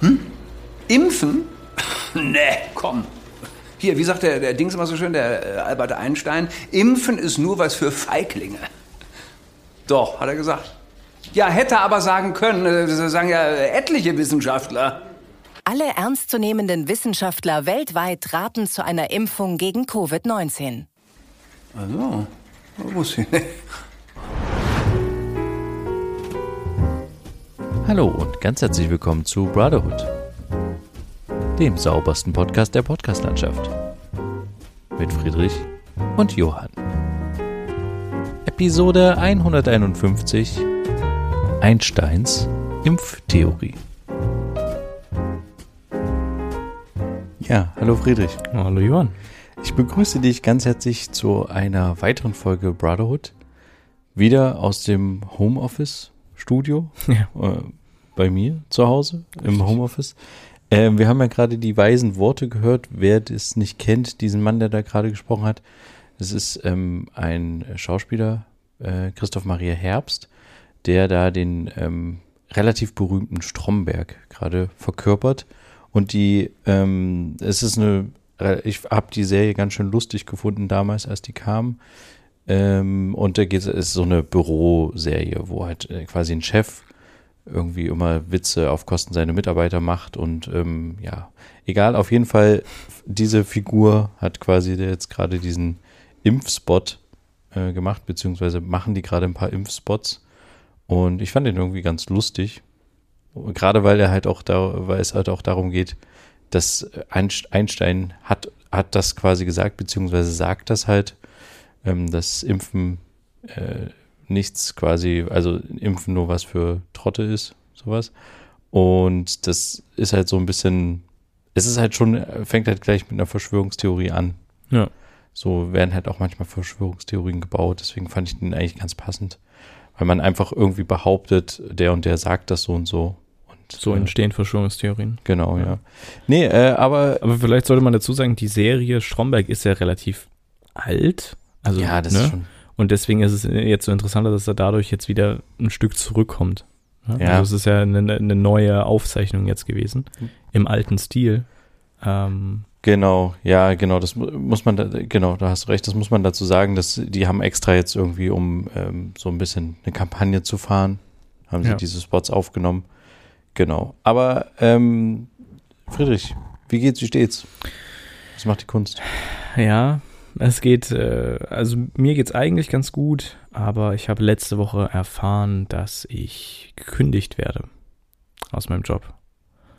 Hm? Impfen? nee, komm. Hier, wie sagt der, der Dings immer so schön, der äh, Albert Einstein, Impfen ist nur was für Feiglinge. Doch, hat er gesagt. Ja, hätte aber sagen können, äh, das sagen ja etliche Wissenschaftler. Alle ernstzunehmenden Wissenschaftler weltweit raten zu einer Impfung gegen Covid-19. Also, wusste ich nicht. Hallo und ganz herzlich willkommen zu Brotherhood, dem saubersten Podcast der Podcastlandschaft. Mit Friedrich und Johann. Episode 151 Einsteins Impftheorie. Ja, hallo Friedrich. Hallo Johann. Ich begrüße dich ganz herzlich zu einer weiteren Folge Brotherhood. Wieder aus dem Homeoffice Studio. Ja. Äh, bei mir zu Hause im Homeoffice. Ähm, wir haben ja gerade die weisen Worte gehört. Wer das nicht kennt, diesen Mann, der da gerade gesprochen hat, es ist ähm, ein Schauspieler, äh, Christoph Maria Herbst, der da den ähm, relativ berühmten Stromberg gerade verkörpert. Und die, ähm, es ist eine, ich habe die Serie ganz schön lustig gefunden damals, als die kam. Ähm, und da geht es ist so eine Büroserie, wo halt äh, quasi ein Chef irgendwie immer Witze auf Kosten seiner Mitarbeiter macht und ähm, ja, egal, auf jeden Fall, diese Figur hat quasi jetzt gerade diesen Impfspot äh, gemacht, beziehungsweise machen die gerade ein paar Impfspots und ich fand den irgendwie ganz lustig, gerade weil er halt auch da, weil es halt auch darum geht, dass Einstein hat, hat das quasi gesagt, beziehungsweise sagt das halt, ähm, dass Impfen äh, nichts quasi, also Impfen nur was für Trotte ist, sowas. Und das ist halt so ein bisschen, es ist halt schon, fängt halt gleich mit einer Verschwörungstheorie an. Ja. So werden halt auch manchmal Verschwörungstheorien gebaut, deswegen fand ich den eigentlich ganz passend. Weil man einfach irgendwie behauptet, der und der sagt das so und so. Und, so äh, entstehen Verschwörungstheorien. Genau, ja. ja. Nee, äh, aber. Aber vielleicht sollte man dazu sagen, die Serie Stromberg ist ja relativ alt. Also, ja, das ne? ist schon. Und deswegen ist es jetzt so interessanter, dass er dadurch jetzt wieder ein Stück zurückkommt. Ja. Also es ist ja eine, eine neue Aufzeichnung jetzt gewesen. Im alten Stil. Ähm, Genau, ja, genau, das mu- muss man, da, genau, da hast du recht, das muss man dazu sagen, dass die haben extra jetzt irgendwie, um ähm, so ein bisschen eine Kampagne zu fahren, haben sie Ja. diese Spots aufgenommen. Genau. Aber ähm, Friedrich, wie geht's, wie steht's? Was macht die Kunst? ja, es geht, äh, also mir geht's eigentlich ganz gut, aber ich habe letzte Woche erfahren, dass ich gekündigt werde aus meinem Job.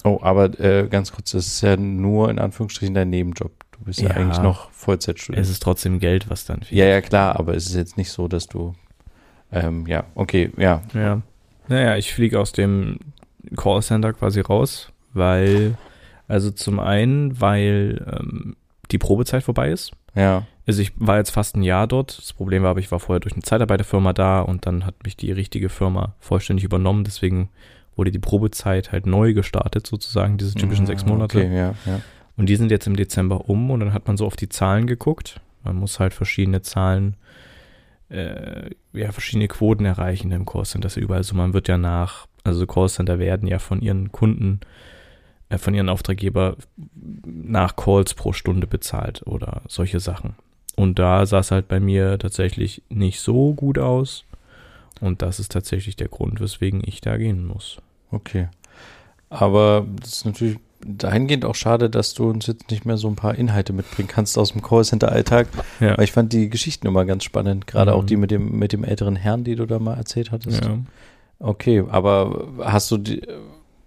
Oh, aber äh, ganz kurz, das ist ja nur in Anführungsstrichen dein Nebenjob. Du bist ja, Ja. eigentlich noch Vollzeitstudent. Es ist trotzdem Geld, was dann fehlt. Ja, ja, klar, aber es ist jetzt nicht so, dass du, ähm, ja, okay, ja, Ja. Naja, ich fliege aus dem Callcenter quasi raus, weil, also zum einen, weil ähm, die Probezeit vorbei ist. Ja, Also ich war jetzt fast ein Jahr dort. Das Problem war aber, ich war vorher durch eine Zeitarbeiterfirma da und dann hat mich die richtige Firma vollständig übernommen. Deswegen wurde die Probezeit halt neu gestartet, sozusagen, diese typischen sechs Monate. Ah, Okay, ja, ja. Und die sind jetzt im Dezember um und dann hat man so auf die Zahlen geguckt. Man muss halt verschiedene Zahlen, äh, ja, verschiedene Quoten erreichen im Callcenter. Das ist überall so. Man wird ja nach, also Callcenter werden ja von ihren Kunden, äh, von ihren Auftraggeber nach Calls pro Stunde bezahlt oder solche Sachen. Und da sah es halt bei mir tatsächlich nicht so gut aus. Und das ist tatsächlich der Grund, weswegen ich da gehen muss. Okay. Aber das ist natürlich dahingehend auch schade, dass du uns jetzt nicht mehr so ein paar Inhalte mitbringen kannst aus dem Callcenter-Alltag. Ja. Weil ich fand die Geschichten immer ganz spannend, gerade auch Mhm. die mit dem, mit dem älteren Herrn, die du da mal erzählt hattest. Ja. Okay, aber hast du die,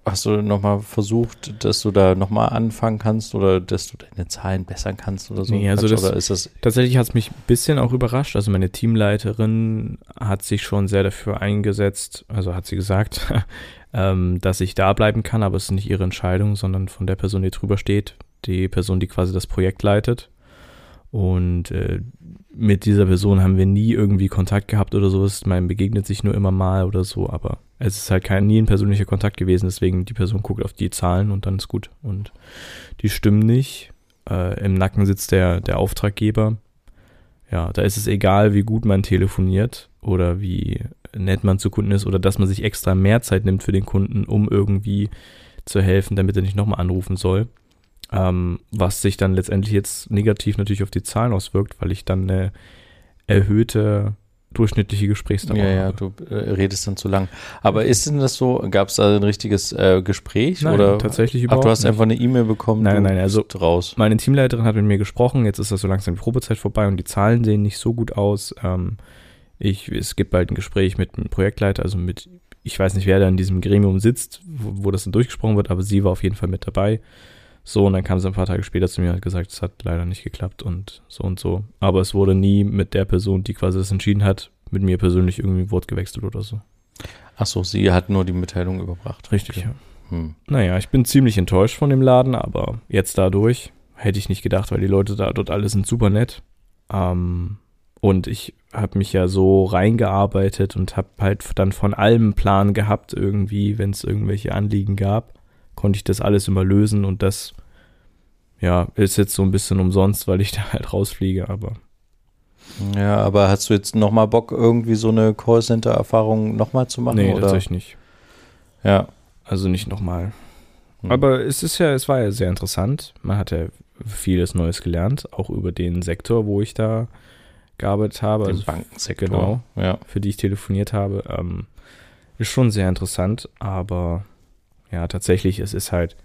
hast du nochmal versucht, dass du da nochmal anfangen kannst oder dass du deine Zahlen bessern kannst oder so? Nee, also das- oder ist das, Tatsächlich hat es mich ein bisschen auch überrascht. Also meine Teamleiterin hat sich schon sehr dafür eingesetzt, also hat sie gesagt, ähm, dass ich da bleiben kann, aber es ist nicht ihre Entscheidung, sondern von der Person, die drüber steht, die Person, die quasi das Projekt leitet. Und äh, mit dieser Person haben wir nie irgendwie Kontakt gehabt oder sowas. Man begegnet sich nur immer mal oder so, aber es ist halt kein, nie ein persönlicher Kontakt gewesen. Deswegen die Person guckt auf die Zahlen und dann ist gut. Und die stimmen nicht. Äh, Im Nacken sitzt der, der Auftraggeber. Ja, da ist es egal, wie gut man telefoniert oder wie nett man zu Kunden ist oder dass man sich extra mehr Zeit nimmt für den Kunden, um irgendwie zu helfen, damit er nicht nochmal anrufen soll. Ähm, was sich dann letztendlich jetzt negativ natürlich auf die Zahlen auswirkt, weil ich dann eine erhöhte durchschnittliche Gesprächsdauer Ja, ja, du äh, redest dann zu lang. Aber ist denn das so, gab es da ein richtiges äh, Gespräch? Nein, oder? tatsächlich Ach, überhaupt du hast nicht. einfach eine E-Mail bekommen, Nein, nein, also- raus. Meine Teamleiterin hat mit mir gesprochen, jetzt ist das so langsam die Probezeit vorbei und die Zahlen sehen nicht so gut aus. Ähm, ich, es gibt bald ein Gespräch mit dem Projektleiter, also mit, ich weiß nicht, wer da in diesem Gremium sitzt, wo, wo das dann durchgesprochen wird, aber sie war auf jeden Fall mit dabei. So, und dann kam sie ein paar Tage später zu mir und hat gesagt, es hat leider nicht geklappt und so und so. Aber es wurde nie mit der Person, die quasi das entschieden hat, mit mir persönlich irgendwie ein Wort gewechselt oder so. Ach so, sie hat nur die Mitteilung überbracht. Richtig, Okay. ja. Hm. Naja, ich bin ziemlich enttäuscht von dem Laden, aber jetzt dadurch hätte ich nicht gedacht, weil die Leute da dort alle sind super nett. Ähm, und ich habe mich ja so reingearbeitet und habe halt dann von allem Plan gehabt, irgendwie, wenn es irgendwelche Anliegen gab, konnte ich das alles immer lösen und das, ja, ist jetzt so ein bisschen umsonst, weil ich da halt rausfliege, aber Ja, aber hast du jetzt nochmal Bock, irgendwie so eine Callcenter-Erfahrung nochmal zu machen? nee, oder? tatsächlich nicht. Ja. Also nicht nochmal. Hm. Aber es ist ja, es war ja sehr interessant. Man hat ja vieles Neues gelernt, auch über den Sektor, wo ich da gearbeitet habe. Den Also Bankensektor. genau. Ja. für die ich telefoniert habe, ähm, ist schon sehr interessant, aber ja, tatsächlich, es ist halt,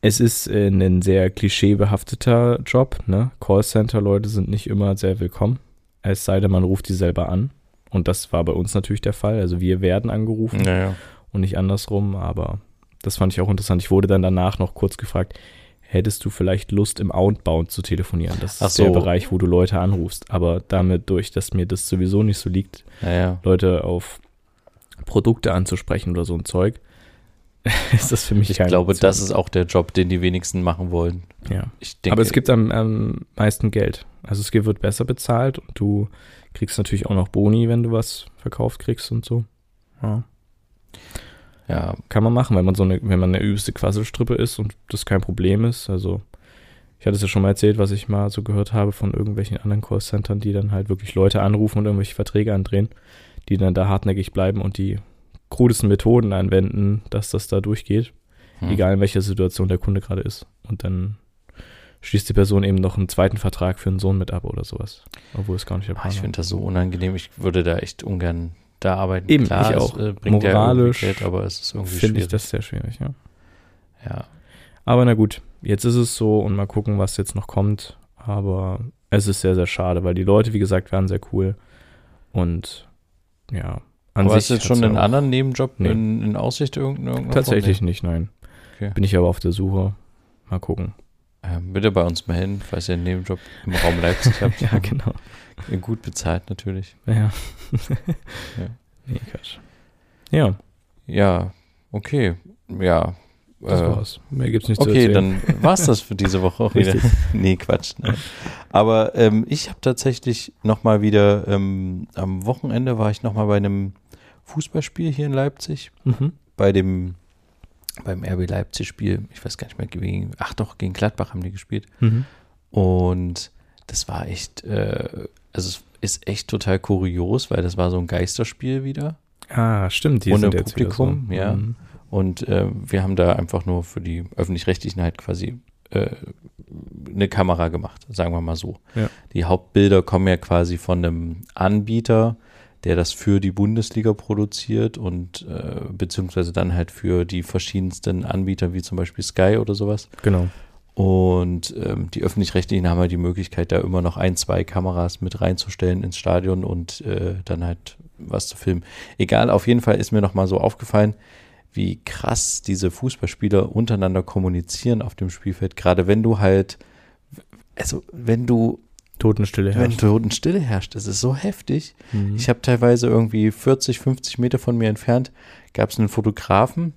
es ist äh, ein sehr klischeebehafteter Job, ne? Callcenter-Leute sind nicht immer sehr willkommen, es sei denn, man ruft die selber an. Und das war bei uns natürlich der Fall. Also wir werden angerufen Naja. und nicht andersrum, aber das fand ich auch interessant. Ich wurde dann danach noch kurz gefragt, hättest du vielleicht Lust im Outbound zu telefonieren? Das ist der so. Bereich, wo du Leute anrufst. Aber damit durch, dass mir das sowieso nicht so liegt, Naja. Leute auf Produkte anzusprechen oder so ein Zeug, ist das für mich Ich glaube, Option. das ist auch der Job, den die wenigsten machen wollen. ja. Ich denke, Aber es gibt am, am meisten Geld. Also es wird besser bezahlt und du kriegst natürlich auch noch Boni, wenn du was verkauft kriegst und so. Ja. ja, Kann man machen, wenn man so eine, wenn man eine übelste Quasselstrippe ist und das kein Problem ist. Also ich hatte es ja schon mal erzählt, was ich mal so gehört habe von irgendwelchen anderen Callcentern, die dann halt wirklich Leute anrufen und irgendwelche Verträge andrehen, die dann da hartnäckig bleiben und die krudesten Methoden anwenden, dass das da durchgeht, Hm. egal in welcher Situation der Kunde gerade ist. Und dann schließt die Person eben noch einen zweiten Vertrag für einen Sohn mit ab oder sowas. Obwohl es gar nicht der Ah, Plan ich war. finde das so unangenehm. Ich würde da echt ungern da arbeiten. Eben, Klar, ich es, auch. äh, bringt Moralisch Geld, aber es ist irgendwie Finde ich das sehr schwierig, ja. ja. Aber na gut, jetzt ist es so und mal gucken, was jetzt noch kommt. Aber es ist sehr, sehr schade, weil die Leute, wie gesagt, waren sehr cool. Und ja, an aber hast du jetzt schon einen anderen Nebenjob Nee. in, in Aussicht irgendein- irgendeiner Tatsächlich nicht, nein. Okay. Bin ich aber auf der Suche. Mal gucken. Ähm, bitte bei uns melden, falls ihr einen Nebenjob im Raum Leipzig habt. Ja, genau. Gut bezahlt natürlich. Ja. Ja. Nee, Quatsch. Ja, Ja, okay. Ja. das äh, war's. Mehr gibt's nicht zu Okay, erzählen. dann war's das für diese Woche auch wieder. Nee, Quatsch. Nein. Aber ähm, ich habe tatsächlich nochmal wieder, ähm, am Wochenende war ich nochmal bei einem Fußballspiel hier in Leipzig. Mhm. Bei dem, beim RB Leipzig-Spiel. Ich weiß gar nicht mehr, gegen, ach doch, gegen Gladbach haben die gespielt. Mhm. Und das war echt, äh, also es ist echt total kurios, weil das war so ein Geisterspiel wieder. Ah, stimmt. Die Ohne Publikum, so. ja. Mhm. Und äh, wir haben da einfach nur für die öffentlich-rechtlichen halt quasi äh, eine Kamera gemacht, sagen wir mal so. Ja. Die Hauptbilder kommen ja quasi von einem Anbieter, der das für die Bundesliga produziert und äh, beziehungsweise dann halt für die verschiedensten Anbieter wie zum Beispiel Sky oder sowas. Genau. Und ähm, die öffentlich-rechtlichen haben halt die Möglichkeit, da immer noch ein, zwei Kameras mit reinzustellen ins Stadion und äh, dann halt was zu filmen. Egal, auf jeden Fall ist mir nochmal so aufgefallen, wie krass diese Fußballspieler untereinander kommunizieren auf dem Spielfeld. Gerade wenn du halt, also wenn du, Totenstille wenn herrscht. Totenstille herrscht, das ist so heftig. Mhm. Ich habe teilweise irgendwie 40, 50 Meter von mir entfernt, gab es einen Fotografen,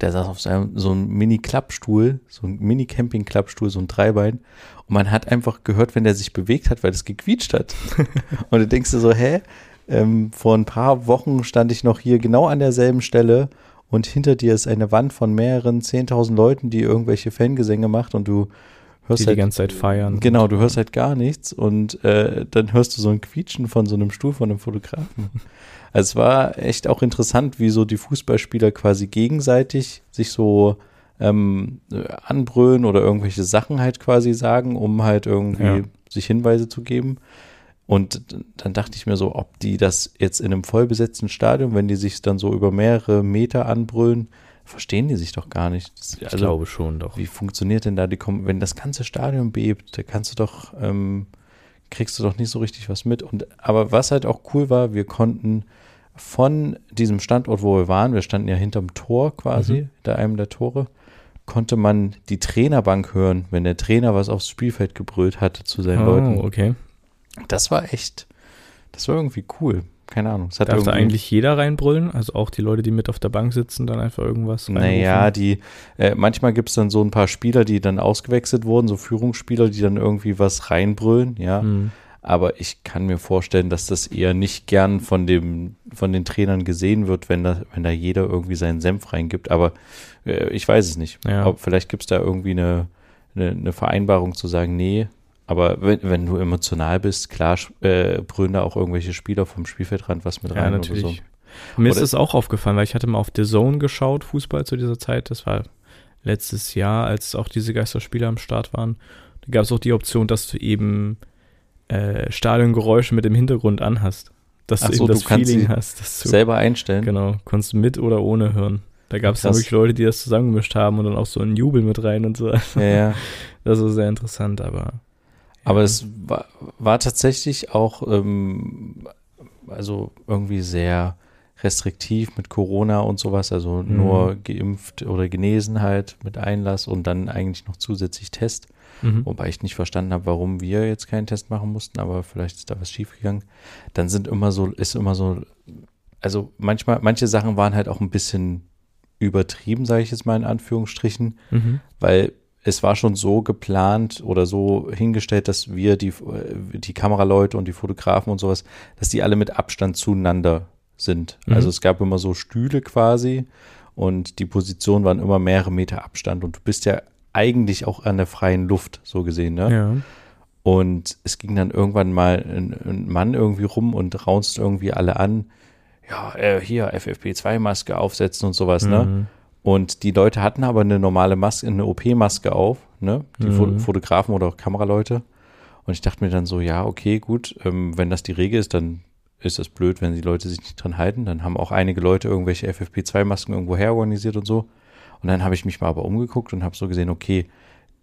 der saß auf seinem, so einem Mini-Klappstuhl, so ein Mini-Camping-Klappstuhl, so ein Dreibein. Und man hat einfach gehört, wenn der sich bewegt hat, weil das gequietscht hat. und du denkst dir so, hä? Ähm, vor ein paar Wochen stand ich noch hier genau an derselben Stelle und hinter dir ist eine Wand von mehreren 10.000 Leuten, die irgendwelche Fangesänge macht und du hörst die halt, die ganze Zeit feiern. Genau, du hörst halt gar nichts und äh, dann hörst du so ein Quietschen von so einem Stuhl von einem Fotografen. Also es war echt auch interessant, wie so die Fußballspieler quasi gegenseitig sich so ähm, anbrüllen oder irgendwelche Sachen halt quasi sagen, um halt irgendwie Ja. sich Hinweise zu geben. Und dann dachte ich mir so, ob die das jetzt in einem vollbesetzten Stadion, wenn die sich dann so über mehrere Meter anbrüllen, verstehen die sich doch gar nicht. Das, Ich glaube schon doch. wie funktioniert denn da die Kom wenn das ganze Stadion bebt, da kannst du doch ähm, kriegst du doch nicht so richtig was mit und aber was halt auch cool war, wir konnten von diesem Standort, wo wir waren, wir standen ja hinterm Tor quasi, Mhm. hinter einem der Tore, konnte man die Trainerbank hören, wenn der Trainer was aufs Spielfeld gebrüllt hatte zu seinen Leuten. Oh, okay. Das war echt, das war irgendwie cool. Keine Ahnung. Es hat Darf da eigentlich jeder reinbrüllen? Also auch die Leute, die mit auf der Bank sitzen, dann einfach irgendwas Naja, reinrufen? die, äh, manchmal gibt es dann so ein paar Spieler, die dann ausgewechselt wurden, so Führungsspieler, die dann irgendwie was reinbrüllen, ja. Hm. Aber ich kann mir vorstellen, dass das eher nicht gern von dem, von den Trainern gesehen wird, wenn da, wenn da jeder irgendwie seinen Senf reingibt. Aber äh, ich weiß es nicht. Ja. Ob, vielleicht gibt es da irgendwie eine, eine, eine Vereinbarung zu sagen, nee. Aber wenn, wenn du emotional bist, klar äh, brüllen da auch irgendwelche Spieler vom Spielfeldrand was mit Ja, rein natürlich. oder so. Mir ist Oder- es auch aufgefallen, weil ich hatte mal auf The Zone geschaut, Fußball zu dieser Zeit. Das war letztes Jahr, als auch diese Geisterspiele am Start waren. Da gab es auch die Option, dass du eben äh, Stadiongeräusche mit dem Hintergrund anhast. Dass Ach du so, eben das du Feeling hast. Dass du, Selber einstellen. Genau, konntest mit oder ohne hören. Da gab es dann wirklich Leute, die das zusammengemischt haben und dann auch so einen Jubel mit rein und so. Ja, ja. Das war sehr interessant, aber. Aber es war, war tatsächlich auch ähm, also irgendwie sehr restriktiv mit Corona und sowas, also Mhm. nur geimpft oder genesen halt mit Einlass und dann eigentlich noch zusätzlich Test, Mhm. wobei ich nicht verstanden habe, warum wir jetzt keinen Test machen mussten, aber vielleicht ist da was schiefgegangen. Dann sind immer so, ist immer so, also manchmal, manche Sachen waren halt auch ein bisschen übertrieben, sage ich jetzt mal in Anführungsstrichen Mhm. weil es war schon so geplant oder so hingestellt, dass wir die, die Kameraleute und die Fotografen und sowas, dass die alle mit Abstand zueinander sind. Mhm. Also es gab immer so Stühle quasi und die Positionen waren immer mehrere Meter Abstand und du bist ja eigentlich auch an der freien Luft, so gesehen, ne? Ja. Und es ging dann irgendwann mal ein, ein Mann irgendwie rum und raunzt irgendwie alle an. Ja, äh, hier FFP2-Maske aufsetzen und sowas, ne? Und die Leute hatten aber eine normale Maske, eine OP-Maske auf, ne? Die Mhm. Fotografen oder auch Kameraleute. Und ich dachte mir dann so, ja, okay, gut, ähm, wenn das die Regel ist, dann ist das blöd, wenn die Leute sich nicht dran halten. Dann haben auch einige Leute irgendwelche FFP2-Masken irgendwo her organisiert und so. Und dann habe ich mich mal aber umgeguckt und habe so gesehen, okay,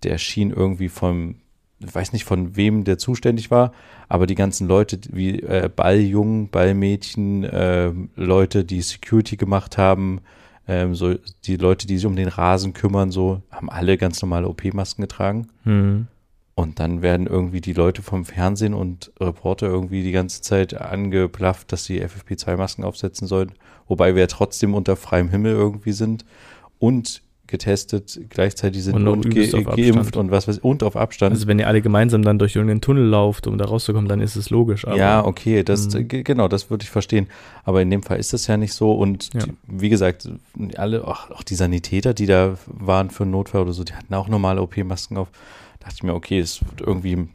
der schien irgendwie vom, ich weiß nicht von wem der zuständig war, aber die ganzen Leute wie äh, Balljungen, Ballmädchen, äh, Leute, die Security gemacht haben, ähm, so die Leute, die sich um den Rasen kümmern, so haben alle ganz normale OP-Masken getragen. Mhm. Und dann werden irgendwie die Leute vom Fernsehen und Reporter irgendwie die ganze Zeit angeplafft, dass sie FFP2-Masken aufsetzen sollen. Wobei wir ja trotzdem unter freiem Himmel irgendwie sind und getestet, gleichzeitig sind Und und, auf geimpft und was weiß ich, und auf Abstand. Also wenn ihr alle gemeinsam dann durch irgendeinen Tunnel lauft, um da rauszukommen, dann ist es logisch. Aber ja, okay, das, Mhm. ge- genau, das würde ich verstehen. Aber in dem Fall ist das ja nicht so. Und Ja. die, wie gesagt, alle, auch, auch die Sanitäter, die da waren für einen Notfall oder so, die hatten auch normale OP-Masken auf. dachte ich mir, okay, es wird irgendwie ein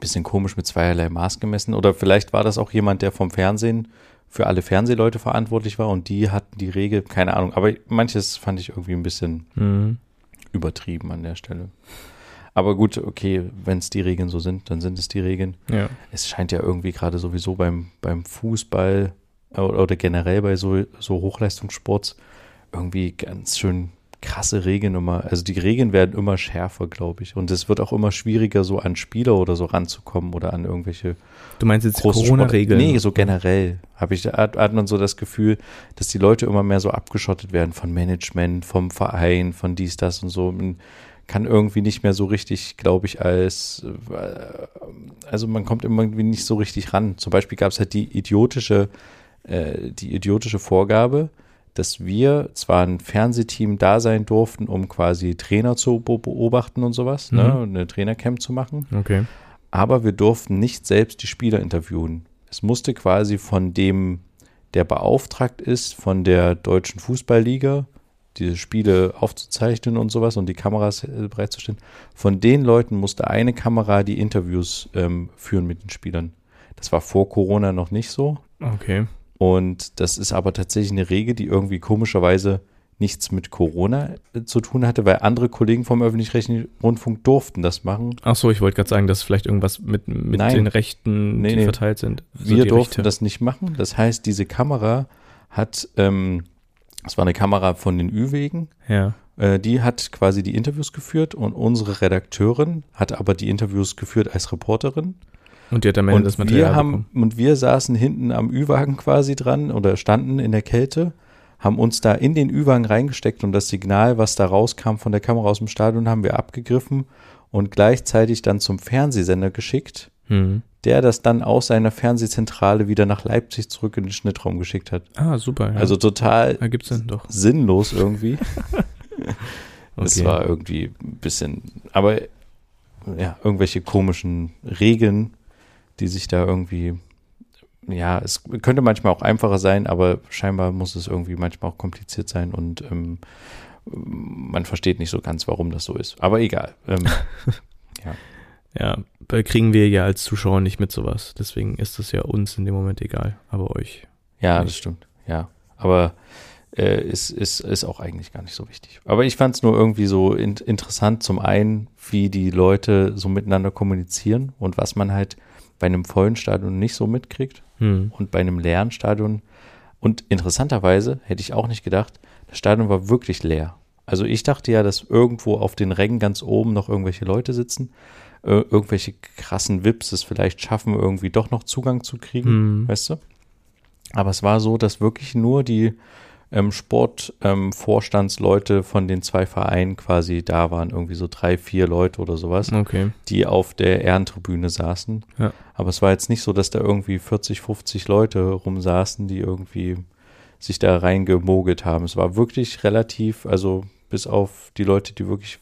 bisschen komisch mit zweierlei Maß gemessen. Oder vielleicht war das auch jemand, der vom Fernsehen für alle Fernsehleute verantwortlich war und die hatten die Regel, keine Ahnung. Aber manches fand ich irgendwie ein bisschen Mhm. übertrieben an der Stelle. Aber gut, okay, wenn es die Regeln so sind, dann sind es die Regeln Ja. es scheint ja irgendwie gerade sowieso beim, beim Fußball äh, oder generell bei so, so Hochleistungssports irgendwie ganz schön krasse Regeln immer. Also die Regeln werden immer schärfer, glaube ich. Und es wird auch immer schwieriger, so an Spieler oder so ranzukommen oder an irgendwelche Du meinst jetzt Corona-Regeln? Nee, so generell habe ich, hat, hat man so das Gefühl, dass die Leute immer mehr so abgeschottet werden von Management, vom Verein, von dies, das und so. Man kann irgendwie nicht mehr so richtig, glaube ich, als, äh, also man kommt irgendwie nicht so richtig ran. Zum Beispiel gab es halt die idiotische, äh, die idiotische Vorgabe, dass wir zwar ein Fernsehteam da sein durften, um quasi Trainer zu be- beobachten und sowas, ne, Mhm. und eine Trainercamp zu machen, Okay. aber wir durften nicht selbst die Spieler interviewen. Es musste quasi von dem, der beauftragt ist, von der deutschen Fußballliga, diese Spiele aufzuzeichnen und sowas und die Kameras äh, bereitzustellen. Von den Leuten musste eine Kamera die Interviews ähm, führen mit den Spielern. Das war vor Corona noch nicht so. Okay. Und das ist aber tatsächlich eine Regel, die irgendwie komischerweise nichts mit Corona äh, zu tun hatte, weil andere Kollegen vom öffentlich-rechtlichen Rundfunk durften das machen. Ach so, ich wollte gerade sagen, dass vielleicht irgendwas mit, mit Nein. den Rechten, Nee, die nee. verteilt sind. So Wir durften Rechte. das nicht machen. Das heißt, diese Kamera hat, ähm, das war eine Kamera von den Ü-Wegen, Ja. äh, die hat quasi die Interviews geführt und unsere Redakteurin hat aber die Interviews geführt als Reporterin. Und die hat am Ende Und das Material wir haben bekommen. und wir saßen hinten am Ü-Wagen quasi dran oder standen in der Kälte, haben uns da in den Ü-Wagen reingesteckt und das Signal, was da rauskam von der Kamera aus dem Stadion, haben wir abgegriffen und gleichzeitig dann zum Fernsehsender geschickt, Hm. der das dann aus seiner Fernsehzentrale wieder nach Leipzig zurück in den Schnittraum geschickt hat. Ah, super. Ja. Also total sinnlos irgendwie. Das Okay. war irgendwie ein bisschen, aber ja, irgendwelche komischen Regeln, die sich da irgendwie, ja, es könnte manchmal auch einfacher sein, aber scheinbar muss es irgendwie manchmal auch kompliziert sein und ähm, man versteht nicht so ganz, warum das so ist. Aber egal. Ähm, Ja, weil kriegen wir ja als Zuschauer nicht mit sowas. Deswegen ist das ja uns in dem Moment egal, aber euch. ja, das Nicht. stimmt. Ja, aber äh, ist, ist, ist auch eigentlich gar nicht so wichtig. Aber ich fand es nur irgendwie so in, interessant, zum einen, wie die Leute so miteinander kommunizieren und was man halt bei einem vollen Stadion nicht so mitkriegt Hm. und bei einem leeren Stadion. Und interessanterweise hätte ich auch nicht gedacht, das Stadion war wirklich leer. Also ich dachte ja, dass irgendwo auf den Rängen ganz oben noch irgendwelche Leute sitzen, äh, irgendwelche krassen Vips es vielleicht schaffen, irgendwie doch noch Zugang zu kriegen, Hm. weißt du? Aber es war so, dass wirklich nur die ähm, Sportvorstandsleute von den zwei Vereinen quasi da waren, irgendwie so drei, vier Leute oder sowas Okay. die auf der Ehrentribüne saßen. Ja. Aber es war jetzt nicht so, dass da irgendwie 40, 50 Leute rumsaßen, die irgendwie sich da reingemogelt haben. Es war wirklich relativ, also bis auf die Leute, die wirklich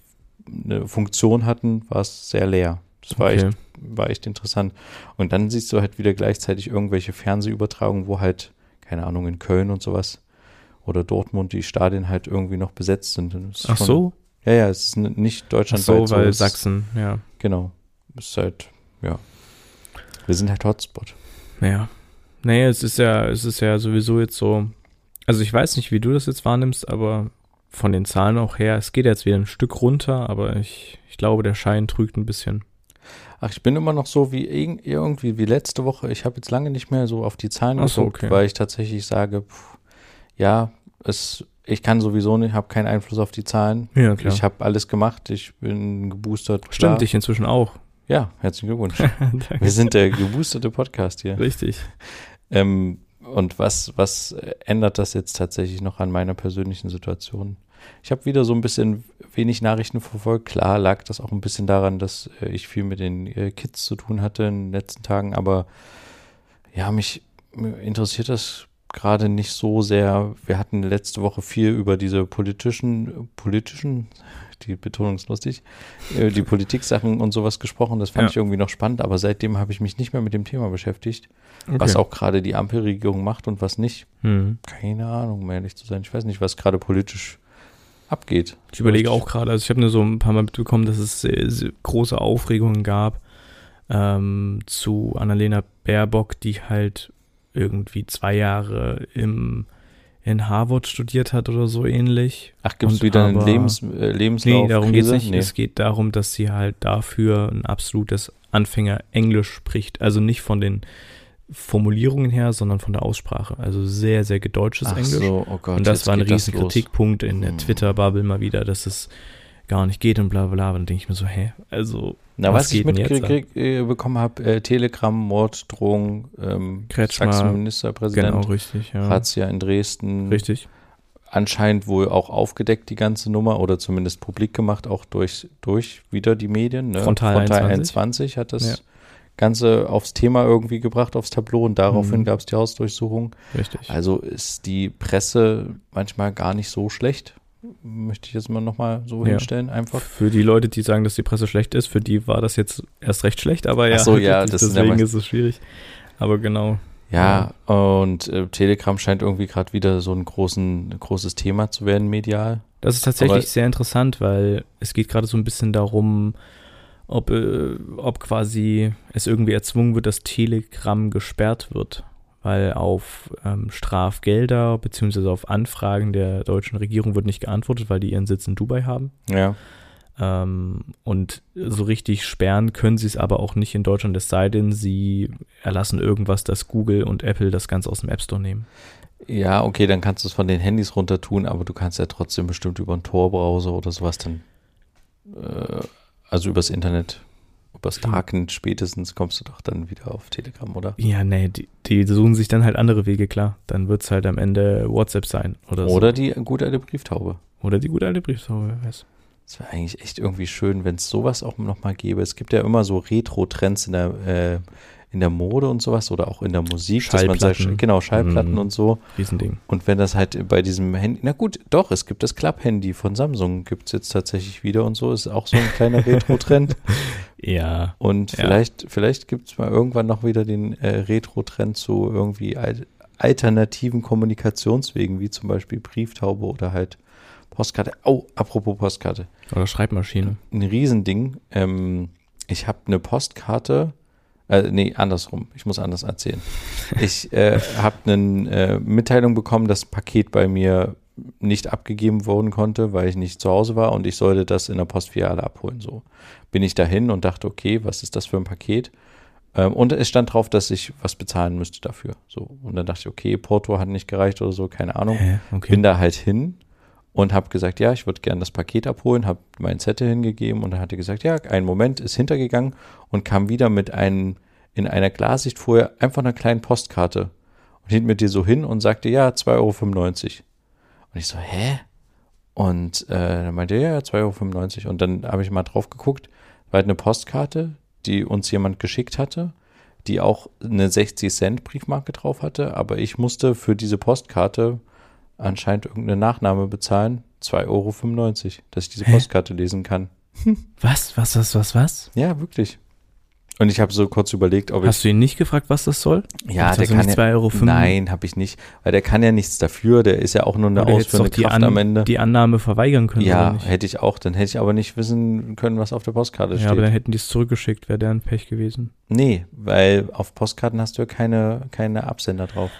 eine Funktion hatten, war es sehr leer. Das war, Okay. echt, war echt interessant. Und dann siehst du halt wieder gleichzeitig irgendwelche Fernsehübertragungen, wo halt, keine Ahnung, in Köln und sowas oder Dortmund die Stadien halt irgendwie noch besetzt sind. Ach schon- so? Ja, ja, es ist nicht Ach deutschlandweit so, weil es- Sachsen, ja. Genau. Ist halt, ja. Wir sind halt Hotspot. Naja. Naja, es ist ja, es ist ja sowieso jetzt so. Also ich weiß nicht, wie du das jetzt wahrnimmst, aber von den Zahlen auch her, es geht jetzt wieder ein Stück runter, aber ich, ich glaube, der Schein trügt ein bisschen. Ach, ich bin immer noch so wie irg- irgendwie wie letzte Woche. Ich habe jetzt lange nicht mehr so auf die Zahlen Ach so, geguckt, okay. weil ich tatsächlich sage, pff, ja, es, ich kann sowieso nicht, habe keinen Einfluss auf die Zahlen. Ja, Ich habe alles gemacht, ich bin geboostert. klar. Stimmt, ich inzwischen auch. Ja, herzlichen Glückwunsch. Wir sind der geboosterte Podcast hier. Richtig. Ähm, und was, was ändert das jetzt tatsächlich noch an meiner persönlichen Situation? Ich habe wieder so ein bisschen wenig Nachrichten verfolgt. Klar lag das auch ein bisschen daran, dass äh, ich viel mit den äh, Kids zu tun hatte in den letzten Tagen, aber ja, mich interessiert das gerade nicht so sehr. Wir hatten letzte Woche viel über diese politischen, politischen, die Betonung ist lustig, äh, die Politiksachen und sowas gesprochen. Das fand Ja. ich irgendwie noch spannend, aber seitdem habe ich mich nicht mehr mit dem Thema beschäftigt. Okay. Was auch gerade die Ampelregierung macht und was nicht. Hm. Keine Ahnung, um ehrlich zu sein. Ich weiß nicht, was gerade politisch abgeht. Ich überlege auch gerade, also ich habe nur so ein paar Mal mitbekommen, dass es sehr, sehr große Aufregungen gab ähm, zu Annalena Baerbock, die halt irgendwie zwei Jahre im, in Harvard studiert hat oder so ähnlich. Ach, gibt es wieder einen Lebens, äh, Lebenslauf? Nee, darum geht es nicht. Nee. Es geht darum, dass sie halt dafür ein absolutes Anfänger-Englisch spricht. Also nicht von den Formulierungen her, sondern von der Aussprache. Also sehr, sehr gedeutsches Ach Englisch. so, oh Gott. und das war ein riesen. Kritikpunkt in der Hm. Twitter-Bubble mal wieder, dass es gar nicht geht und bla bla bla. Und dann denke ich mir so, hä? Also, Na, was, Was ich mitbekommen habe, äh, Telegram, Morddrohung, ähm, Kretschmer, Sachsen-Ministerpräsident, genau, richtig, ja. Razzia in Dresden, Richtig. anscheinend wohl auch aufgedeckt, die ganze Nummer, oder zumindest publik gemacht, auch durch, durch wieder die Medien. Ne? Frontal 21. 21 hat das Ja. Ganze aufs Thema irgendwie gebracht, aufs Tableau, und daraufhin Mhm. gab es die Hausdurchsuchung. Richtig. Also ist die Presse manchmal gar nicht so schlecht, möchte ich jetzt mal nochmal so Ja. hinstellen, einfach. Für die Leute, die sagen, dass die Presse schlecht ist, für die war das jetzt erst recht schlecht, aber ja, so, ja, ja deswegen ist es schwierig. Aber genau. Ja, und äh, Telegram scheint irgendwie gerade wieder so ein großen, großes Thema zu werden, medial. Das ist tatsächlich Aber- sehr interessant, weil es geht gerade so ein bisschen darum, ob, äh, ob quasi es irgendwie erzwungen wird, dass Telegram gesperrt wird. Weil auf ähm, Strafgelder beziehungsweise auf Anfragen der deutschen Regierung wird nicht geantwortet, weil die ihren Sitz in Dubai haben. Ja. Ähm, und so richtig sperren können sie es aber auch nicht in Deutschland, es sei denn, sie erlassen irgendwas, dass Google und Apple das Ganze aus dem App Store nehmen. Ja, okay, dann kannst du es von den Handys runter tun, aber du kannst ja trotzdem bestimmt über einen Tor-Browser oder sowas dann, äh, also übers Internet, übers Darknet spätestens kommst du doch dann wieder auf Telegram, oder? Ja, nee, die, die suchen sich dann halt andere Wege, klar. Dann wird es halt am Ende WhatsApp sein oder, Oder die gute alte Brieftaube. so. Oder die gute alte Brieftaube, wer weiß. Es wäre eigentlich echt irgendwie schön, wenn es sowas auch nochmal gäbe. Es gibt ja immer so Retro-Trends in der, äh, in der Mode und sowas oder auch in der Musik, dass man sagt, Schallplatten. genau, Schallplatten Mhm. und so. Riesending. Und wenn das halt bei diesem Handy, na gut, doch, es gibt das Club-Handy von Samsung, gibt es jetzt tatsächlich wieder und so, ist auch so ein kleiner Retro-Trend. Ja. Und Ja. vielleicht, vielleicht gibt es mal irgendwann noch wieder den äh, Retro-Trend zu irgendwie al alternativen Kommunikationswegen, wie zum Beispiel Brieftaube oder halt Postkarte. Oh, apropos Postkarte. Oder Schreibmaschine. Ein Riesending. Ähm, ich habe eine Postkarte. Äh, nee, andersrum. Ich muss anders erzählen. Ich äh, habe eine äh, Mitteilung bekommen, dass ein Paket bei mir nicht abgegeben worden konnte, weil ich nicht zu Hause war und ich sollte das in der Postfiliale abholen. So bin ich dahin und dachte, okay, was ist das für ein Paket? Ähm, und es stand drauf, dass ich was bezahlen müsste dafür. So und dann dachte ich, okay, Porto hat nicht gereicht oder so, keine Ahnung. Hä? Okay. Bin da halt hin und habe gesagt, ja, ich würde gerne das Paket abholen, habe meinen Zettel hingegeben und dann hat er gesagt, ja, einen Moment, ist hintergegangen und kam wieder mit einem, in einer Glassichtfolie einfach einer kleinen Postkarte und hielt mir die so hin und sagte, ja, 2,95 Euro. Und ich so, hä? Und äh, dann meinte er, ja, 2,95 Euro. Und dann habe ich mal drauf geguckt, war halt eine Postkarte, die uns jemand geschickt hatte, die auch eine 60 Cent Briefmarke drauf hatte, aber ich musste für diese Postkarte anscheinend irgendeine Nachname bezahlen, 2,95 Euro, dass ich diese Postkarte lesen kann. Was? Was, was, was, was? Ja, wirklich. Und ich habe so kurz überlegt, ob Hast ich. du ihn nicht gefragt, was das soll? Ja, Jetzt der hast du kann nicht ja, 2,05 Euro. Nein, habe ich nicht, weil der kann ja nichts dafür. Der ist ja auch nur eine Oder ausführende Kraft An am Ende. die Annahme verweigern können. ja, oder nicht? hätte ich auch. Dann hätte ich aber nicht wissen können, was auf der Postkarte ja steht. aber dann hätten die es zurückgeschickt, wäre deren Pech gewesen. nee, weil auf Postkarten hast du ja keine, keine Absender drauf.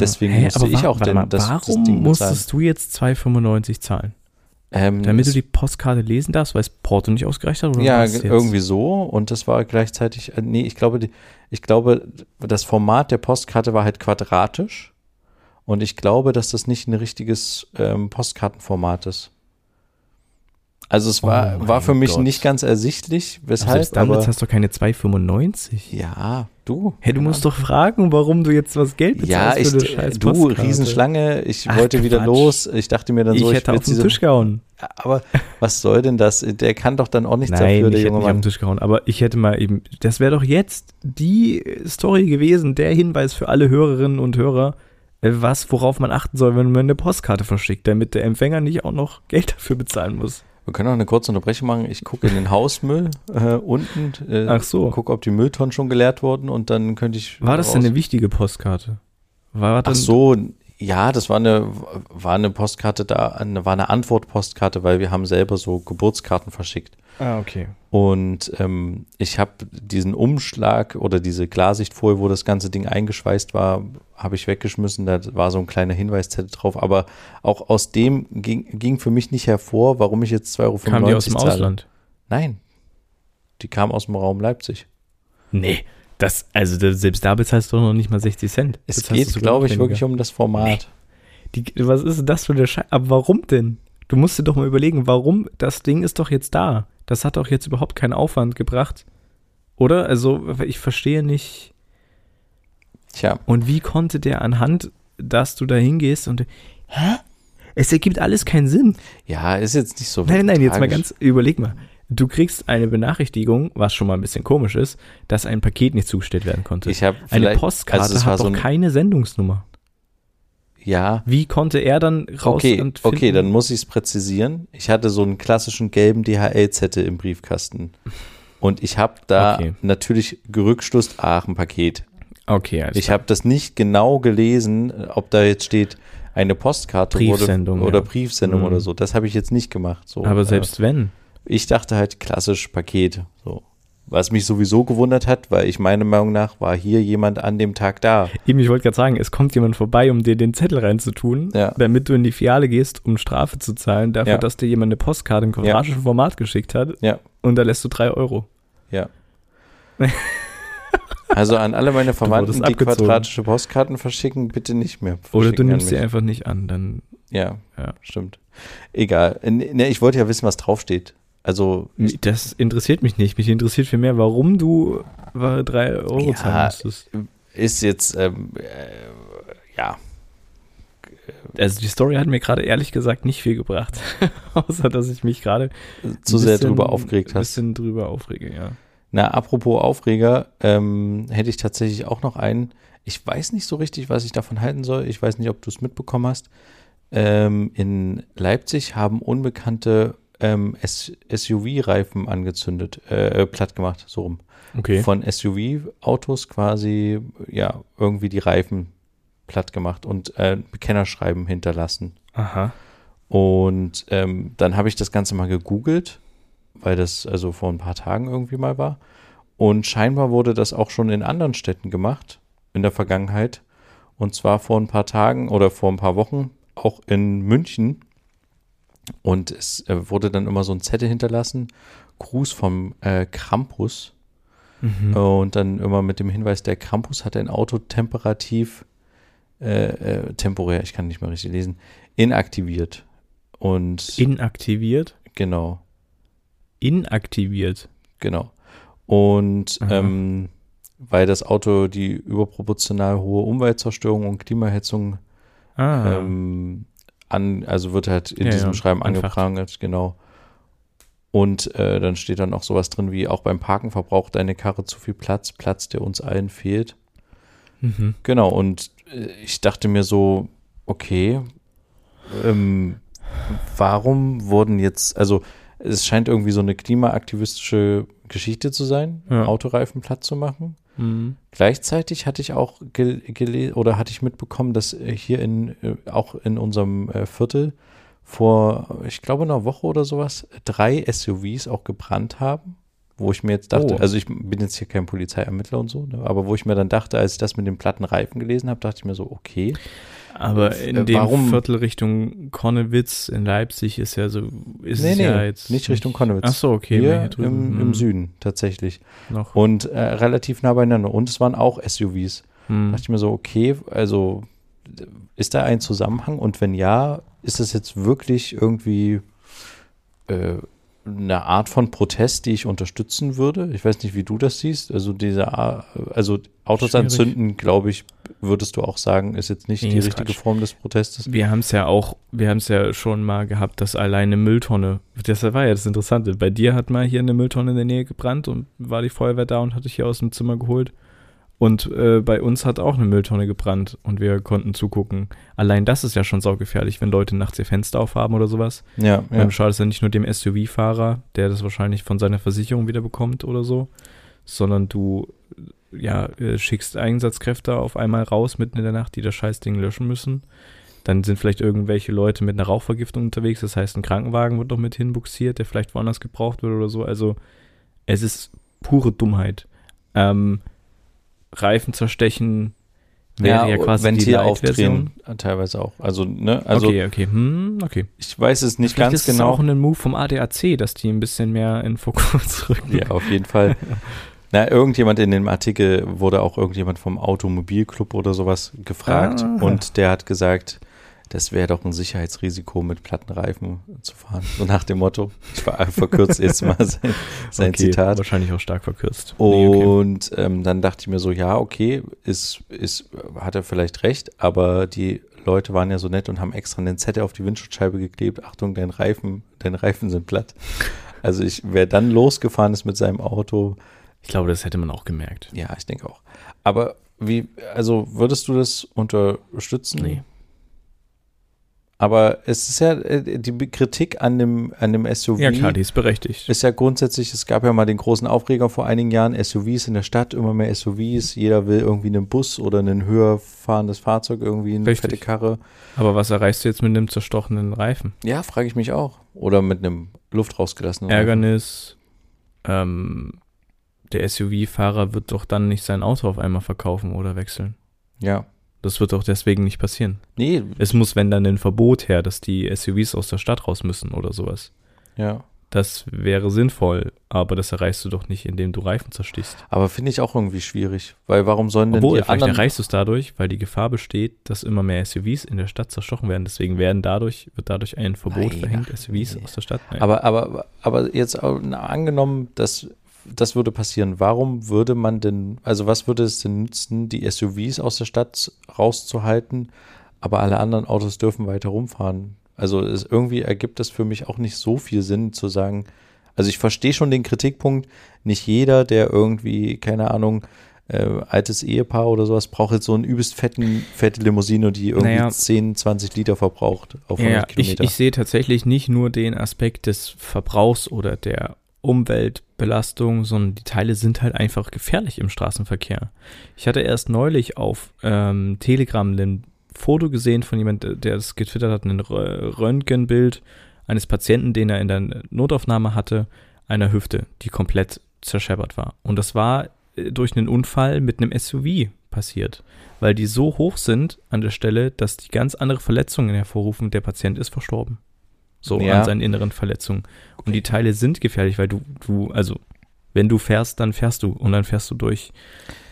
Deswegen musste aber ich auch warte den- mal, das- das warum Ding bezahlen. musstest du jetzt 2,95 zahlen? Ähm, Damit du die Postkarte lesen darfst, weil es Porto nicht ausgereicht hat? Oder Ja, irgendwie so. Und das war gleichzeitig, äh, nee, ich glaube, die, ich glaube, das Format der Postkarte war halt quadratisch. Und ich glaube, dass das nicht ein richtiges ähm, Postkartenformat ist. Also es war, Oh war für mich Gott. nicht ganz ersichtlich, Aber weshalb, dann aber, hast du keine 2,95. ja, du. Hey, du musst doch fragen, warum du jetzt was Geld ja, bezahlst ich, für eine scheiß du, Postkarte. Riesenschlange, ich Ach, wollte wieder Quatsch. los. Ich dachte mir dann Ich so, hätte auf den Tisch gehauen. Aber was soll denn das? Der kann doch dann auch nichts Nein, dafür, ich der hätte junge nicht auf Mann. den Tisch gehauen. Aber ich hätte mal eben, das wäre doch jetzt die Story gewesen, der Hinweis für alle Hörerinnen und Hörer, äh, was, worauf man achten soll, wenn man eine Postkarte verschickt, damit der Empfänger nicht auch noch Geld dafür bezahlen muss. Wir können auch eine kurze Unterbrechung machen. Ich gucke in den Hausmüll äh, unten. Äh, Ach so. Gucke, ob die Mülltonnen schon geleert wurden und dann könnte ich. War das denn eine wichtige Postkarte? War Ach dann, so, ja, das war eine, war eine Postkarte da, eine, war eine Antwortpostkarte, weil wir haben selber so Geburtskarten verschickt. Ah, okay. Und ähm, ich habe diesen Umschlag oder diese Klarsichtfolie, wo das ganze Ding eingeschweißt war, habe ich weggeschmissen. Da war so ein kleiner Hinweiszettel drauf. Aber auch aus dem ging, ging für mich nicht hervor, warum ich jetzt 2,95 Euro Kam die aus dem zahle. Ausland? Nein. Die kam aus dem Raum Leipzig. Nee. Das, also selbst da bezahlst du doch noch nicht mal 60 Cent. Es geht, glaube ich, weniger. wirklich um das Format. Die, was ist das für eine Scheiße? Aber warum denn? Du musst dir doch mal überlegen, warum das Ding ist doch jetzt da. Das hat doch jetzt überhaupt keinen Aufwand gebracht. Oder? Also, ich verstehe nicht. Tja, Und wie konnte der anhand, dass du da hingehst und. Hä? Es ergibt alles keinen Sinn. ja, ist jetzt nicht so Nein, nein, jetzt mal tragisch. ganz, überleg mal. Du kriegst eine Benachrichtigung, was schon mal ein bisschen komisch ist, dass ein Paket nicht zugestellt werden konnte. Ich habe eine Postkarte also hat so doch ein, keine Sendungsnummer. ja, Wie konnte er dann raus okay, und okay, finden- dann muss ich es präzisieren. Ich hatte so einen klassischen gelben DHL-Zettel im Briefkasten. Und ich habe da Okay. natürlich gerückstoßt, ach, ein Paket. Okay, alles Ich habe das nicht genau gelesen, ob da jetzt steht eine Postkarte Briefsendung, oder, oder ja. Briefsendung Mhm. oder so. Das habe ich jetzt nicht gemacht. So, Aber selbst wenn. Ich dachte halt klassisch Paket. So. Was mich sowieso gewundert hat, weil ich meiner Meinung nach war hier jemand an dem Tag da. Eben, ich wollte gerade sagen, es kommt jemand vorbei, um dir den Zettel reinzutun, Ja. damit du in die Filiale gehst, um Strafe zu zahlen, dafür, Ja. dass dir jemand eine Postkarte im quadratischen Format geschickt hat. Ja. Und da lässt du drei Euro. Ja. Also an alle meine Verwandten, die quadratische Postkarten verschicken, bitte nicht mehr. Oder du nimmst sie einfach nicht an, dann. Ja, Ja. stimmt. Egal. Ne, ich wollte ja wissen, was draufsteht. Also, Das interessiert mich nicht. Mich interessiert vielmehr, warum du drei Euro Ja, zahlen musstest. ist jetzt, ähm, äh, ja, Also die Story hat mir gerade ehrlich gesagt nicht viel gebracht. Außer, dass ich mich gerade zu ein sehr bisschen- drüber aufgeregt Ein hast. bisschen drüber aufrege, ja. Na, apropos Aufreger, ähm, hätte ich tatsächlich auch noch einen. Ich weiß nicht so richtig, was ich davon halten soll. Ich weiß nicht, ob du es mitbekommen hast. Ähm, in Leipzig haben Unbekannte ähm, SUV-Reifen angezündet, äh, platt gemacht, so rum. Okay. Von SUV-Autos quasi, ja, irgendwie die Reifen platt gemacht und äh, Bekennerschreiben hinterlassen. Aha. Und ähm, dann habe ich das Ganze mal gegoogelt, weil das also vor ein paar Tagen irgendwie mal war. Und scheinbar wurde das auch schon in anderen Städten gemacht in der Vergangenheit. Und zwar vor ein paar Tagen oder vor ein paar Wochen auch in München. Und es äh, wurde dann immer so ein Zettel hinterlassen, Gruß vom äh, Krampus. Mhm. Und dann immer mit dem Hinweis, der Krampus hat ein Auto temperativ, äh, äh, temporär, ich kann nicht mehr richtig lesen, inaktiviert. Und Inaktiviert? genau, Inaktiviert. genau. Und ähm, weil das Auto die überproportional hohe Umweltzerstörung und Klimahetzung Ah. ähm, an, also wird halt in Ja, diesem ja, Schreiben angeprangert, genau. Und äh, dann steht dann auch sowas drin wie, auch beim Parken verbraucht deine Karre zu viel Platz, Platz, der uns allen fehlt. mhm. Genau, und äh, ich dachte mir so, okay, ähm, warum wurden jetzt, also es scheint irgendwie so eine klimaaktivistische Geschichte zu sein, Ja. Autoreifen platt zu machen. Mhm. Gleichzeitig hatte ich auch gel gelesen oder hatte ich mitbekommen, dass äh, hier in äh, auch in unserem äh, Viertel vor, ich glaube, einer Woche oder sowas, drei SUVs auch gebrannt haben, wo ich mir jetzt dachte, Oh. also ich bin jetzt hier kein Polizeiermittler und so, ne, aber wo ich mir dann dachte, als ich das mit den platten Reifen gelesen habe, dachte ich mir so, okay, Aber Äh, in dem warum- Viertel Richtung Konnewitz in Leipzig ist ja so, ist nee, es nee, ja jetzt nicht Richtung Konnewitz. Ach so, okay. hier, hier drüben. im, im Mhm. Süden tatsächlich Noch. und äh, relativ nah beieinander und es waren auch SUVs. Mhm. dachte ich mir so, okay, also ist da ein Zusammenhang? Und wenn ja, ist es jetzt wirklich irgendwie äh, eine Art von Protest, die ich unterstützen würde? Ich weiß nicht, wie du das siehst. Also diese, Ar- also Autos Schwierig. anzünden, glaube ich, würdest du auch sagen, ist jetzt nicht Nee, die richtige Quatsch. Form des Protestes. Wir haben es ja auch, wir haben es ja schon mal gehabt, dass alleine Mülltonne, das war ja das Interessante. Bei dir hat mal hier eine Mülltonne in der Nähe gebrannt und war die Feuerwehr da und hat dich hier aus dem Zimmer geholt. Und äh, bei uns hat auch eine Mülltonne gebrannt und wir konnten zugucken. Allein das ist ja schon saugefährlich, wenn Leute nachts ihr Fenster aufhaben oder sowas. Ja, ja. Dann schadet es ja nicht nur dem SUV-Fahrer, der das wahrscheinlich von seiner Versicherung wieder bekommt oder so, sondern du ja, äh, schickst Einsatzkräfte auf einmal raus mitten in der Nacht, die das Scheißding löschen müssen. Dann sind vielleicht irgendwelche Leute mit einer Rauchvergiftung unterwegs, das heißt, ein Krankenwagen wird noch mit hinbuxiert, der vielleicht woanders gebraucht wird oder so. Also, es ist pure Dummheit. Ähm, Reifen zerstechen wäre ja, quasi die Ventil Light-Version. aufdrehen, teilweise auch. Also, ne, also okay, okay, hm, okay. ich weiß es nicht Vielleicht ganz ist genau. auch ein Move vom ADAC, dass die ein bisschen mehr in Fokus rücken. Ja, auf jeden Fall. Na, irgendjemand in dem Artikel wurde auch irgendjemand vom Automobilclub oder sowas gefragt Ah. und der hat gesagt, das wäre doch ein Sicherheitsrisiko, mit platten Reifen zu fahren. So nach dem Motto. Ich ver verkürze jetzt mal sein, sein okay, Zitat. Wahrscheinlich auch stark verkürzt. Nee, okay. Und ähm, dann dachte ich mir so, ja, okay, ist, ist, hat er vielleicht recht, aber die Leute waren ja so nett und haben extra einen Zettel auf die Windschutzscheibe geklebt. Achtung, dein Reifen, deine Reifen sind platt. Also ich, wer dann losgefahren ist mit seinem Auto, Ich glaube, das hätte man auch gemerkt. ja, ich denke auch. Aber wie, also würdest du das unterstützen? Nee. Aber es ist ja äh, die Kritik an dem, an dem SUV. Ja, klar, die ist berechtigt. Ist ja grundsätzlich, es gab ja mal den großen Aufreger vor einigen Jahren, SUVs in der Stadt, immer mehr SUVs, jeder will irgendwie einen Bus oder ein höher fahrendes Fahrzeug, irgendwie eine Richtig. fette Karre. Aber was erreichst du jetzt mit einem zerstochenen Reifen? Ja, frage ich mich auch. Oder mit einem Luft rausgelassenen. Ärgernis. Ähm, der SUV-Fahrer wird doch dann nicht sein Auto auf einmal verkaufen oder wechseln. Ja. Das wird doch deswegen nicht passieren. Nee, Es muss, wenn dann ein Verbot her, dass die SUVs aus der Stadt raus müssen oder sowas. ja. Das wäre sinnvoll, aber das erreichst du doch nicht, indem du Reifen zerstichst. Aber finde ich auch irgendwie schwierig. Weil warum sollen denn Obwohl, die vielleicht anderen... erreichst du es dadurch, weil die Gefahr besteht, dass immer mehr SUVs in der Stadt zerstochen werden. Deswegen werden dadurch, wird dadurch ein Verbot Nein, verhängt, SUVs nee. aus der Stadt. Nein. Aber, aber, aber jetzt auch, angenommen, dass das würde passieren, warum würde man denn, also was würde es denn nützen, die SUVs aus der Stadt rauszuhalten, aber alle anderen Autos dürfen weiter rumfahren? Also es irgendwie ergibt das für mich auch nicht so viel Sinn zu sagen, also ich verstehe schon den Kritikpunkt, nicht jeder, der irgendwie, keine Ahnung, äh, altes Ehepaar oder sowas, braucht jetzt so einen übelst fetten, fette Limousine, die irgendwie Naja. 10, 20 Liter verbraucht auf 100 Ja, ich, Kilometer. ich sehe tatsächlich nicht nur den Aspekt des Verbrauchs oder der Umweltbelastung, sondern die Teile sind halt einfach gefährlich im Straßenverkehr. Ich hatte erst neulich auf ähm, Telegram ein Foto gesehen von jemand, der das getwittert hat, ein Rö- Röntgenbild eines Patienten, den er in der Notaufnahme hatte, einer Hüfte, die komplett zerscheppert war. Und das war äh, durch einen Unfall mit einem SUV passiert, weil die so hoch sind an der Stelle, dass die ganz andere Verletzungen hervorrufen. Der Patient ist verstorben. So Ja. an seinen inneren Verletzungen. Und die Teile sind gefährlich, weil du, du, also, wenn du fährst, dann fährst du und dann fährst du durch,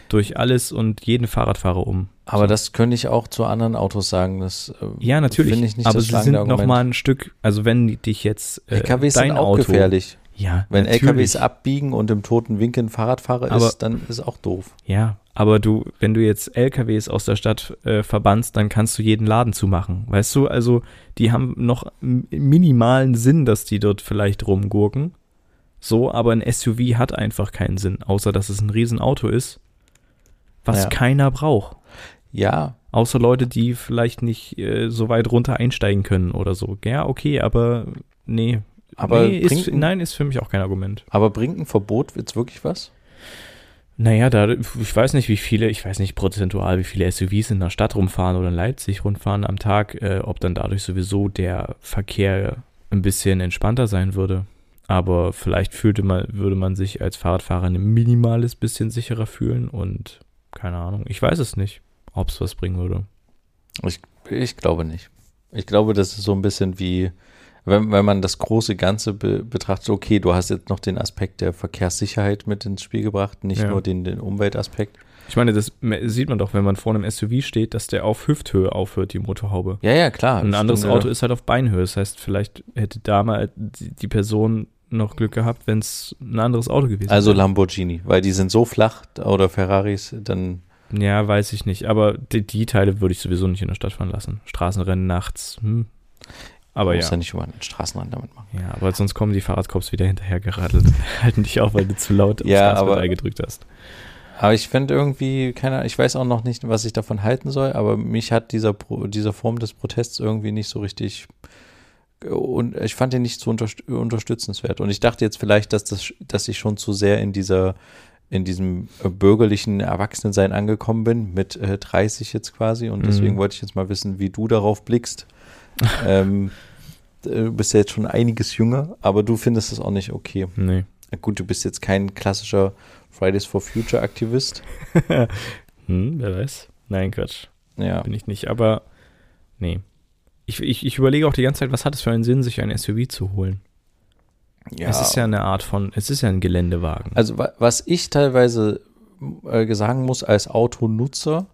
durch alles und jeden Fahrradfahrer um. Aber So. das könnte ich auch zu anderen Autos sagen. Das äh, Ja, natürlich. ich nicht aber das sie sind Argument. nochmal ein Stück, also wenn dich jetzt äh, LKWs dein sind auch Auto, gefährlich. Ja, Wenn natürlich. LKWs abbiegen und im toten Winkel ein Fahrradfahrer Aber- ist, dann ist auch doof. Ja, aber du, wenn du jetzt LKWs aus der Stadt äh, verbannst, dann kannst du jeden Laden zumachen. Weißt du, also die haben noch minimalen Sinn, dass die dort vielleicht rumgurken. So, aber ein SUV hat einfach keinen Sinn, außer dass es ein Riesenauto ist, was Ja. keiner braucht. Ja, Außer Leute, die vielleicht nicht äh, so weit runter einsteigen können oder so. Ja, okay, aber nee. Aber nee, ist, bringt ein- nein, ist für mich auch kein Argument. aber bringt ein Verbot jetzt wirklich was? Naja, da, ich weiß nicht, wie viele, ich weiß nicht prozentual, wie viele SUVs in der Stadt rumfahren oder in Leipzig rumfahren am Tag, äh, ob dann dadurch sowieso der Verkehr ein bisschen entspannter sein würde. Aber vielleicht fühlte man, würde man sich als Fahrradfahrer ein minimales bisschen sicherer fühlen und keine Ahnung, ich weiß es nicht, ob es was bringen würde. Ich, ich glaube nicht. Ich glaube, das ist so ein bisschen wie, wenn, wenn man das große Ganze be betrachtet, okay, du hast jetzt noch den Aspekt der Verkehrssicherheit mit ins Spiel gebracht, nicht Ja. nur den, den Umweltaspekt. Ich meine, das sieht man doch, wenn man vor einem SUV steht, dass der auf Hüfthöhe aufhört, die Motorhaube. Ja, ja, klar. Ein anderes stimmt, ja. Auto ist halt auf Beinhöhe. Das heißt, vielleicht hätte da mal die Person noch Glück gehabt, wenn es ein anderes Auto gewesen Also wäre. Lamborghini, weil die sind so flach oder Ferraris, dann Ja, weiß ich nicht. Aber die, die Teile würde ich sowieso nicht in der Stadt fahren lassen. Straßenrennen nachts. Hm. Aber musst ja. du nicht über einen Straßenrand damit machen. Ja, aber sonst kommen die Fahrradcops wieder hinterher geradelt und halten dich auf, weil du zu laut aufs Ja, Gaspedal gedrückt hast. Aber ich finde irgendwie, keine ich weiß auch noch nicht, was ich davon halten soll, aber mich hat dieser, Pro, dieser Form des Protests irgendwie nicht so richtig und ich fand den nicht so unterst unterstützenswert. Und ich dachte jetzt vielleicht, dass das, dass ich schon zu sehr in dieser, in diesem äh, bürgerlichen Erwachsenensein angekommen bin, mit äh, 30 jetzt quasi. Und deswegen Mhm. wollte ich jetzt mal wissen, wie du darauf blickst. ähm, du bist ja jetzt schon einiges jünger, aber du findest es auch nicht okay. Nee. Gut, du bist jetzt kein klassischer Fridays for Future Aktivist. Hm, wer weiß. Nein, Quatsch. Ja. Bin ich nicht. Aber nee. Ich, ich, ich überlege auch die ganze Zeit, was hat es für einen Sinn, sich ein SUV zu holen? ja. Es ist ja eine Art von, es ist ja ein Geländewagen. Also wa- was ich teilweise äh, sagen muss als Autonutzer,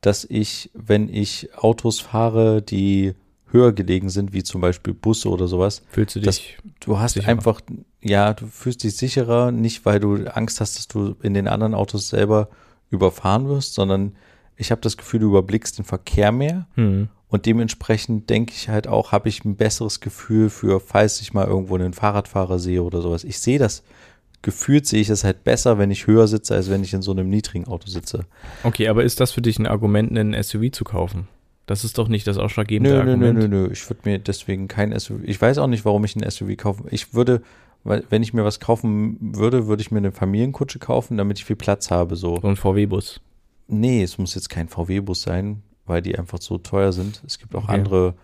dass ich, wenn ich Autos fahre, die höher gelegen sind, wie zum Beispiel Busse oder sowas, Fühlst du das- dich du hast Sicherer. einfach, ja, du fühlst dich sicherer, nicht weil du Angst hast, dass du in den anderen Autos selber überfahren wirst, sondern ich habe das Gefühl, du überblickst den Verkehr mehr hm, und dementsprechend denke ich halt auch, habe ich ein besseres Gefühl für, falls ich mal irgendwo einen Fahrradfahrer sehe oder sowas. Ich sehe das, gefühlt sehe ich es halt besser, wenn ich höher sitze, als wenn ich in so einem niedrigen Auto sitze. Okay, aber ist das für dich ein Argument, einen SUV zu kaufen? Das ist doch nicht das ausschlaggebende Nö, nö, nö, Argument. nö, nö. Ich würde mir deswegen kein SUV. Ich weiß auch nicht, warum ich ein SUV kaufe. Ich würde, weil, wenn ich mir was kaufen würde, würde ich mir eine Familienkutsche kaufen, damit ich viel Platz habe. So. So ein VW-Bus. Nee, es muss jetzt kein VW-Bus sein, weil die einfach so teuer sind. Es gibt auch Okay. andere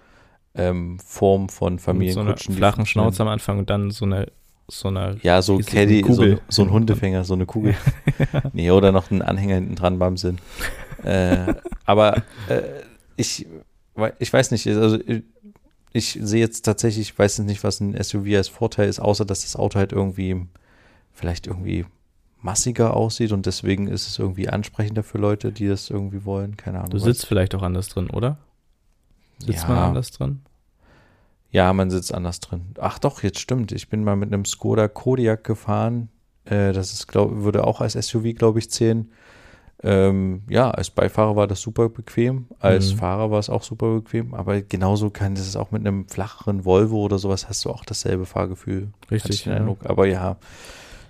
ähm, Formen von Mit so Familienkutschen. flachen. Schnauze am Anfang und dann so eine, so eine Ja, so Caddy, so, so ein Hundefänger, so eine Kugel. nee, oder noch ein Anhänger hinten dran beim Sinn. äh, aber äh, ich, ich weiß nicht, also ich, ich sehe jetzt tatsächlich, ich weiß jetzt nicht, was ein SUV als Vorteil ist, außer dass das Auto halt irgendwie vielleicht irgendwie massiger aussieht und deswegen ist es irgendwie ansprechender für Leute, die das irgendwie wollen. Keine Ahnung. Du was. sitzt vielleicht auch anders drin, oder? Sitzt Ja. man anders drin? Ja, man sitzt anders drin. Ach doch, jetzt stimmt. Ich bin mal mit einem Skoda Kodiaq gefahren. Äh, das ist, glaub, würde auch als SUV, glaube ich, zählen. Ähm, ja, als Beifahrer war das super bequem. Als Mhm. Fahrer war es auch super bequem. Aber genauso kann das auch mit einem flacheren Volvo oder sowas hast du auch dasselbe Fahrgefühl. Richtig. ich den ja. Eindruck. Aber ja,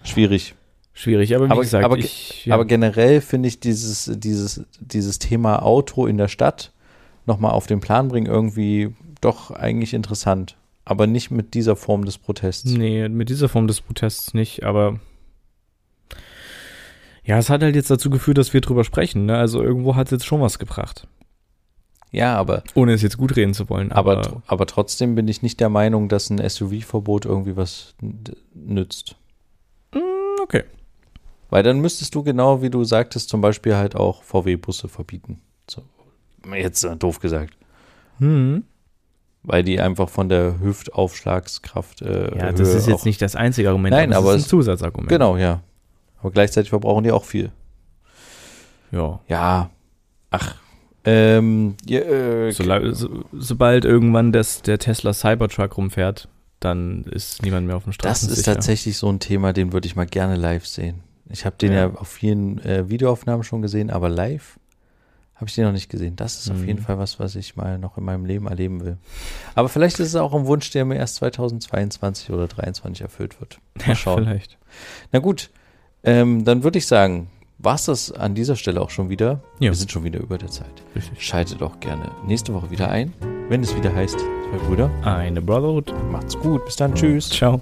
schwierig. Schwierig, aber wie Aber- gesagt, aber ich, ja. Aber generell finde ich dieses, dieses, dieses Thema Auto in der Stadt nochmal auf den Plan bringen irgendwie doch eigentlich interessant. Aber nicht mit dieser Form des Protests. Nee, mit dieser Form des Protests nicht, aber ja, es hat halt jetzt dazu geführt, dass wir drüber sprechen. Ne? Also irgendwo hat es jetzt schon was gebracht. Ja, aber, Ohne es jetzt gut reden zu wollen. aber, Aber, aber trotzdem bin ich nicht der Meinung, dass ein SUV-Verbot irgendwie was nützt. okay. Weil dann müsstest du genau, wie du sagtest, zum Beispiel halt auch VW-Busse verbieten. So. Jetzt äh, doof gesagt. Hm. Weil die einfach von der Hüftaufschlagskraft. Äh, Ja, das Höhe ist jetzt nicht das einzige Argument, Nein, aber es ist ein Zusatzargument. Genau, ja. Aber gleichzeitig verbrauchen die auch viel. Ja. Ja. Ach. Ähm, ja, äh, So, so, sobald irgendwann das, der Tesla Cybertruck rumfährt, dann ist niemand mehr auf dem das Straßen ist sicher. tatsächlich so ein Thema, den würde ich mal gerne live sehen. Ich habe den ja, Ja. auf vielen äh, Videoaufnahmen schon gesehen, aber live habe ich den noch nicht gesehen. Das ist auf Mhm. jeden Fall was, was ich mal noch in meinem Leben erleben will. Aber vielleicht ist es auch ein Wunsch, der mir erst 2022 oder 2023 erfüllt wird. Mal Ja, schauen. vielleicht. Na gut, ähm, dann würde ich sagen, war es das an dieser Stelle auch schon wieder. Ja. Wir sind schon wieder über der Zeit. Richtig. Schaltet auch gerne nächste Woche wieder ein, wenn es wieder heißt, zwei Brüder. Eine Brotherhood. Macht's gut, bis dann, tschüss. Ciao.